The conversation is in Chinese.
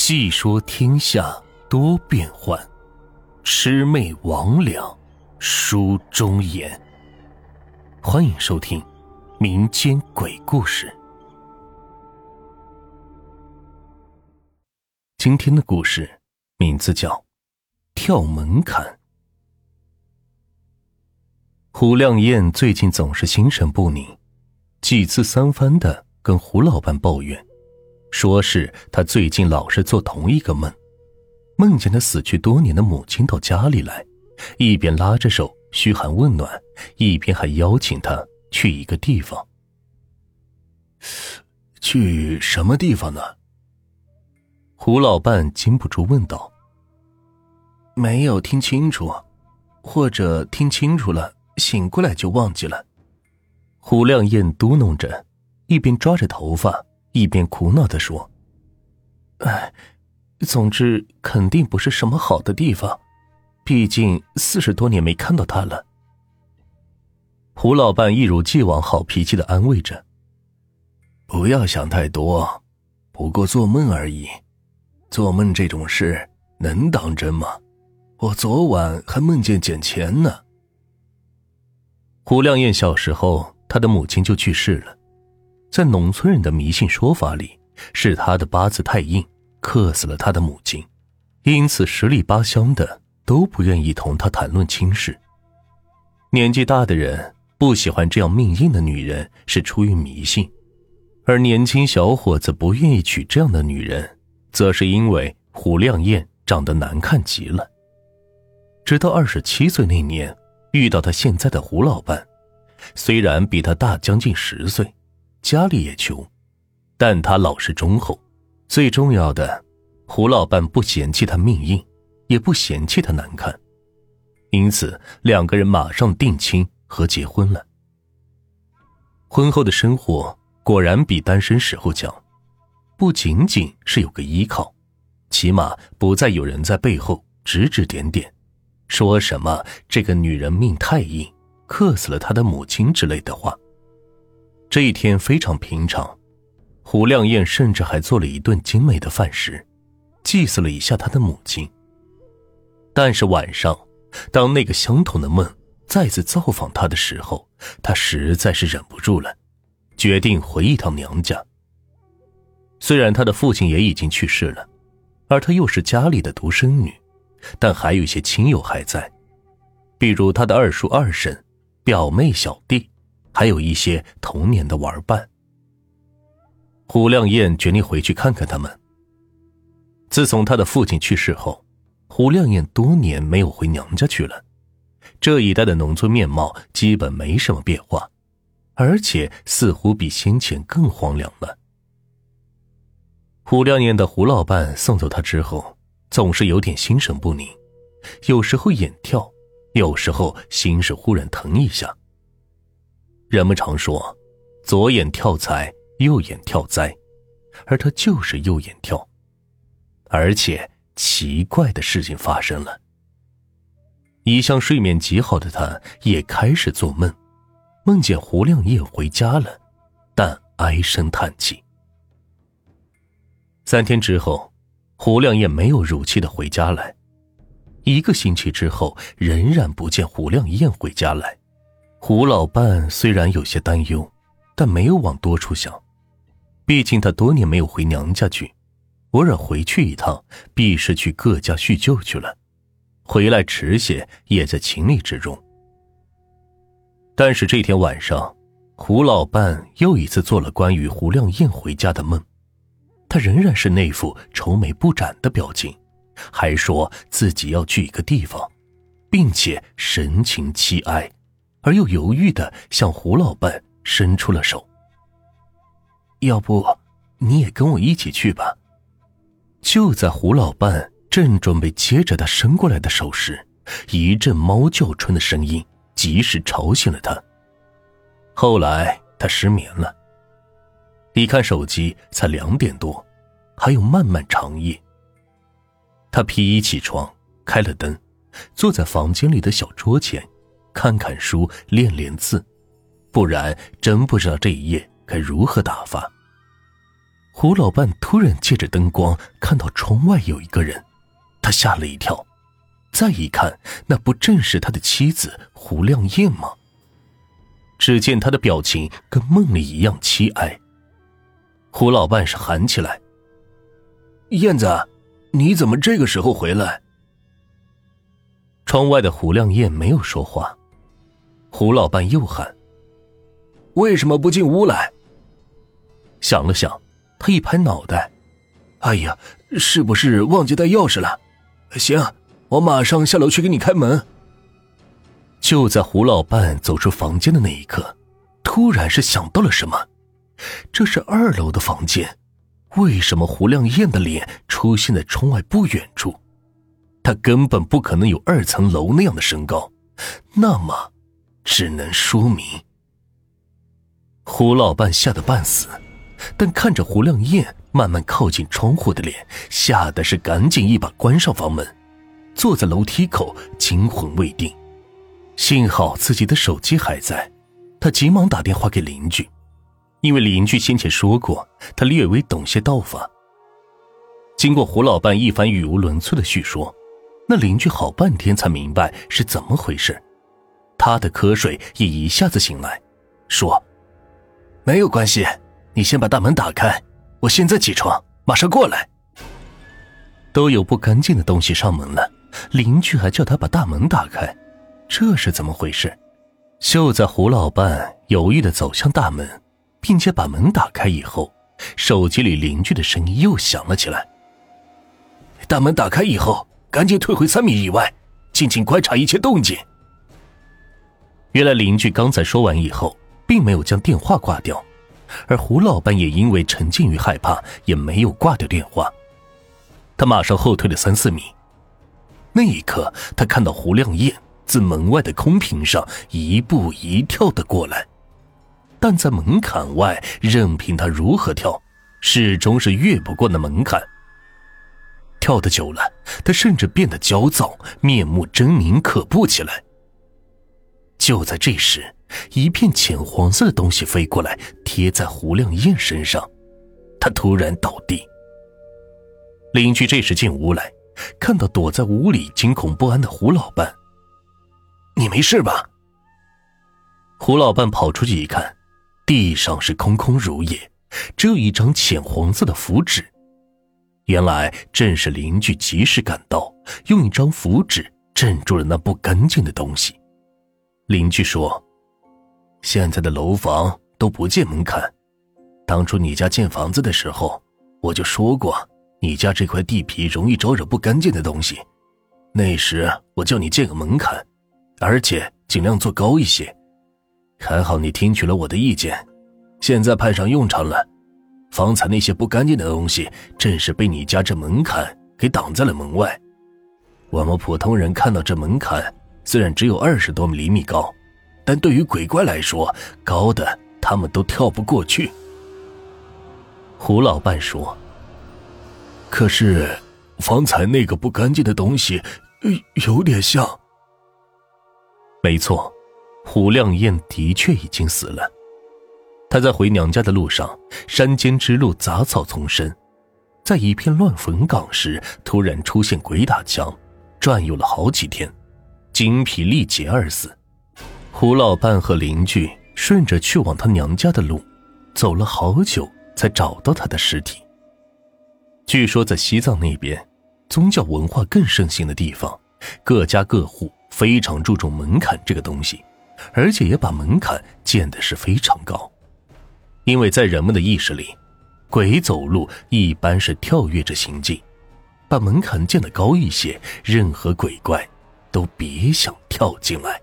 细说天下多变幻，魑魅魍魉书中言。欢迎收听民间鬼故事。今天的故事名字叫《跳门槛》。胡亮燕最近总是心神不宁，几次三番的跟胡老板抱怨。说是他最近老是做同一个梦，梦见他死去多年的母亲到家里来，一边拉着手嘘寒问暖，一边还邀请他去一个地方。去什么地方呢？胡老伴禁不住问道。没有听清楚，或者听清楚了，醒过来就忘记了。胡亮燕嘟哝着，一边抓着头发。一边苦恼的说：“哎，总之肯定不是什么好的地方，毕竟四十多年没看到他了。”胡老伴一如既往好脾气的安慰着：“不要想太多，不过做梦而已。做梦这种事能当真吗？我昨晚还梦见捡钱呢。”胡亮燕小时候，他的母亲就去世了。在农村人的迷信说法里，是他的八字太硬，克死了他的母亲，因此十里八乡的都不愿意同他谈论亲事。年纪大的人不喜欢这样命硬的女人，是出于迷信；而年轻小伙子不愿意娶这样的女人，则是因为胡亮燕长得难看极了。直到二十七岁那年，遇到他现在的胡老伴，虽然比他大将近十岁。家里也穷，但他老实忠厚。最重要的，胡老伴不嫌弃他命硬，也不嫌弃他难看，因此两个人马上定亲和结婚了。婚后的生活果然比单身时候强，不仅仅是有个依靠，起码不再有人在背后指指点点，说什么这个女人命太硬，克死了他的母亲之类的话。这一天非常平常，胡亮燕甚至还做了一顿精美的饭食，祭祀了一下他的母亲。但是晚上，当那个相同的梦再次造访他的时候，他实在是忍不住了，决定回一趟娘家。虽然他的父亲也已经去世了，而他又是家里的独生女，但还有一些亲友还在，比如他的二叔、二婶、表妹、小弟。还有一些童年的玩伴。胡亮燕决定回去看看他们。自从他的父亲去世后，胡亮燕多年没有回娘家去了。这一带的农村面貌基本没什么变化，而且似乎比先前更荒凉了。胡亮燕的胡老伴送走他之后，总是有点心神不宁，有时候眼跳，有时候心是忽然疼一下。人们常说，左眼跳财，右眼跳灾，而他就是右眼跳，而且奇怪的事情发生了。一向睡眠极好的他，也开始做梦，梦见胡亮燕回家了，但唉声叹气。三天之后，胡亮燕没有如期的回家来，一个星期之后，仍然不见胡亮燕回家来。胡老伴虽然有些担忧，但没有往多处想。毕竟他多年没有回娘家去，偶尔回去一趟，必是去各家叙旧去了。回来迟些也在情理之中。但是这天晚上，胡老伴又一次做了关于胡亮燕回家的梦，他仍然是那副愁眉不展的表情，还说自己要去一个地方，并且神情凄哀。而又犹豫的向胡老伴伸出了手。要不，你也跟我一起去吧。就在胡老伴正准备接着他伸过来的手时，一阵猫叫春的声音及时吵醒了他。后来他失眠了。一看手机，才两点多，还有漫漫长夜。他披衣起床，开了灯，坐在房间里的小桌前。看看书，练练字，不然真不知道这一夜该如何打发。胡老伴突然借着灯光看到窗外有一个人，他吓了一跳，再一看，那不正是他的妻子胡亮燕吗？只见他的表情跟梦里一样凄哀。胡老伴是喊起来：“燕子，你怎么这个时候回来？”窗外的胡亮燕没有说话。胡老伴又喊：“为什么不进屋来？”想了想。他一拍脑袋，“哎呀，是不是忘记带钥匙了？行，我马上下楼去给你开门。”就在胡老伴走出房间的那一刻，突然是想到了什么。这是二楼的房间，为什么胡亮燕的脸出现在窗外不远处？他根本不可能有二层楼那样的身高，那么，只能说明……胡老伴吓得半死。但看着胡亮燕慢慢靠近窗户的脸，吓得是赶紧一把关上房门，坐在楼梯口惊魂未定。幸好自己的手机还在，他急忙打电话给邻居，因为邻居先前说过他略微懂些道法。经过胡老伴一番语无伦次的叙说，那邻居好半天才明白是怎么回事，他的瞌睡也一下子醒来，说：“没有关系。”你先把大门打开，我现在起床，马上过来。都有不干净的东西上门了，邻居还叫他把大门打开，这是怎么回事？就在胡老伴犹豫的走向大门，并且把门打开以后，手机里邻居的声音又响了起来：“大门打开以后，赶紧退回三米以外，静静观察一切动静。”原来邻居刚才说完以后，并没有将电话挂掉。而胡老板也因为沉浸于害怕，也没有挂掉电话。他马上后退了三四米。那一刻，他看到胡亮燕自门外的空坪上一步一跳的过来，但在门槛外，任凭他如何跳，始终是越不过那门槛。跳的久了，他甚至变得焦躁，面目狰狞可怖起来。就在这时，一片浅黄色的东西飞过来，贴在胡亮燕身上，他突然倒地。邻居这时进屋来，看到躲在屋里惊恐不安的胡老伴，“你没事吧？”胡老伴跑出去一看，地上是空空如也，只有一张浅黄色的符纸。原来正是邻居及时赶到，用一张符纸镇住了那不干净的东西。邻居说。现在的楼房都不建门槛，当初你家建房子的时候，我就说过，你家这块地皮容易招惹不干净的东西。那时我叫你建个门槛，而且尽量做高一些。还好你听取了我的意见，现在派上用场了。方才那些不干净的东西，正是被你家这门槛给挡在了门外。我们普通人看到这门槛，虽然只有二十多厘米高。但对于鬼怪来说，高的他们都跳不过去。胡老伴说：“可是，方才那个不干净的东西，有点像。”没错，胡亮燕的确已经死了。他在回娘家的路上，山间之路杂草丛生，在一片乱坟岗时，突然出现鬼打墙，转悠了好几天，精疲力竭而死。胡老伴和邻居顺着去往他娘家的路，走了好久才找到他的尸体。据说在西藏那边，宗教文化更盛行的地方，各家各户非常注重门槛这个东西，而且也把门槛建的是非常高，因为在人们的意识里，鬼走路一般是跳跃着行进，把门槛建得高一些，任何鬼怪都别想跳进来。